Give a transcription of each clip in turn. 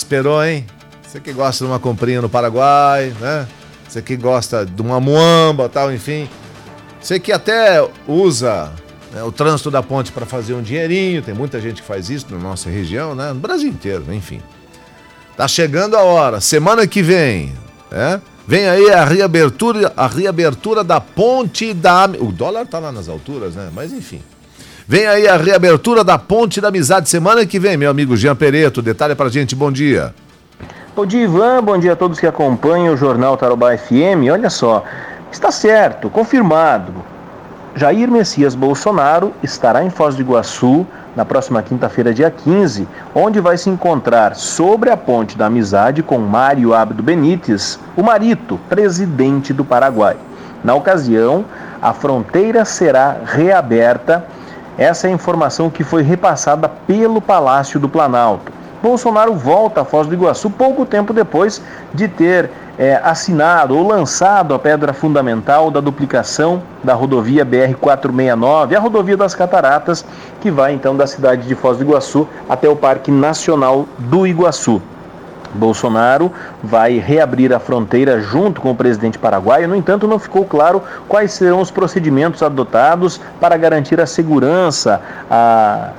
Esperou, hein? Você que gosta de uma comprinha no Paraguai, né? Você que gosta de uma muamba tal, enfim. Você que até usa né, o trânsito da ponte para fazer um dinheirinho, tem muita gente que faz isso na nossa região, né? No Brasil inteiro, enfim. Tá chegando a hora, semana que vem, né? Vem aí a reabertura, a reabertura da ponte da. O dólar tá lá nas alturas, né? Mas enfim. Vem aí a reabertura da ponte da amizade semana que vem, meu amigo Jean Pereto. Detalhe pra gente, bom dia. Bom dia, Ivan. Bom dia a todos que acompanham o Jornal Tarobá FM. Olha só, está certo, confirmado. Jair Messias Bolsonaro estará em Foz do Iguaçu na próxima quinta-feira, dia 15, onde vai se encontrar sobre a Ponte da Amizade com Mário Abdo Benítez, o Marito, presidente do Paraguai. Na ocasião, a fronteira será reaberta. Essa é a informação que foi repassada pelo Palácio do Planalto. Bolsonaro volta a Foz do Iguaçu pouco tempo depois de ter é, assinado ou lançado a pedra fundamental da duplicação da rodovia BR-469, a rodovia das Cataratas, que vai então da cidade de Foz do Iguaçu até o Parque Nacional do Iguaçu. Bolsonaro vai reabrir a fronteira junto com o presidente paraguaio. No entanto, não ficou claro quais serão os procedimentos adotados para garantir a segurança, a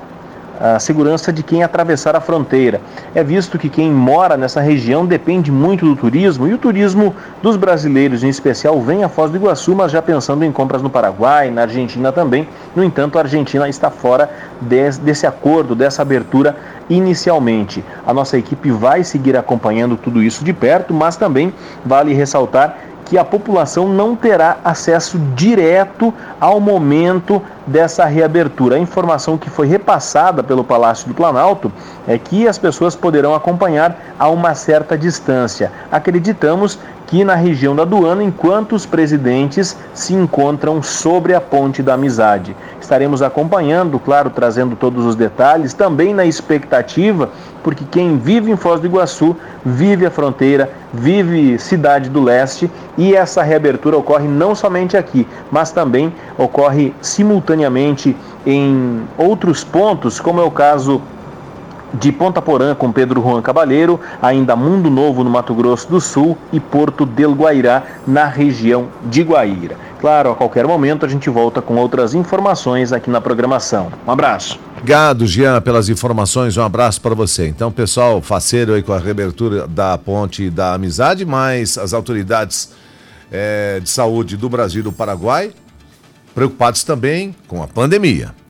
a segurança de quem atravessar a fronteira. É visto que quem mora nessa região depende muito do turismo e o turismo dos brasileiros, em especial, vem a Foz do Iguaçu, mas já pensando em compras no Paraguai, na Argentina também. No entanto, a Argentina está fora desse acordo, dessa abertura inicialmente. A nossa equipe vai seguir acompanhando tudo isso de perto, mas também vale ressaltar que a população não terá acesso direto ao momento dessa reabertura. A informação que foi repassada pelo Palácio do Planalto é que as pessoas poderão acompanhar a uma certa distância. Acreditamos que na região da aduana, enquanto os presidentes se encontram sobre a Ponte da Amizade. Estaremos acompanhando, claro, trazendo todos os detalhes, também na expectativa, porque quem vive em Foz do Iguaçu vive a fronteira, vive Cidade do Leste e essa reabertura ocorre não somente aqui, mas também ocorre simultaneamente em outros pontos, como é o caso de Ponta Porã com Pedro Juan Cabalheiro, ainda Mundo Novo no Mato Grosso do Sul e Porto del Guairá na região de Guaíra. Claro, a qualquer momento a gente volta com outras informações aqui na programação. Um abraço. Obrigado, Jean, pelas informações. Um abraço para você. Então, pessoal, faceiro aí com a reabertura da ponte da amizade, mas as autoridades é, de saúde do Brasil e do Paraguai preocupados também com a pandemia.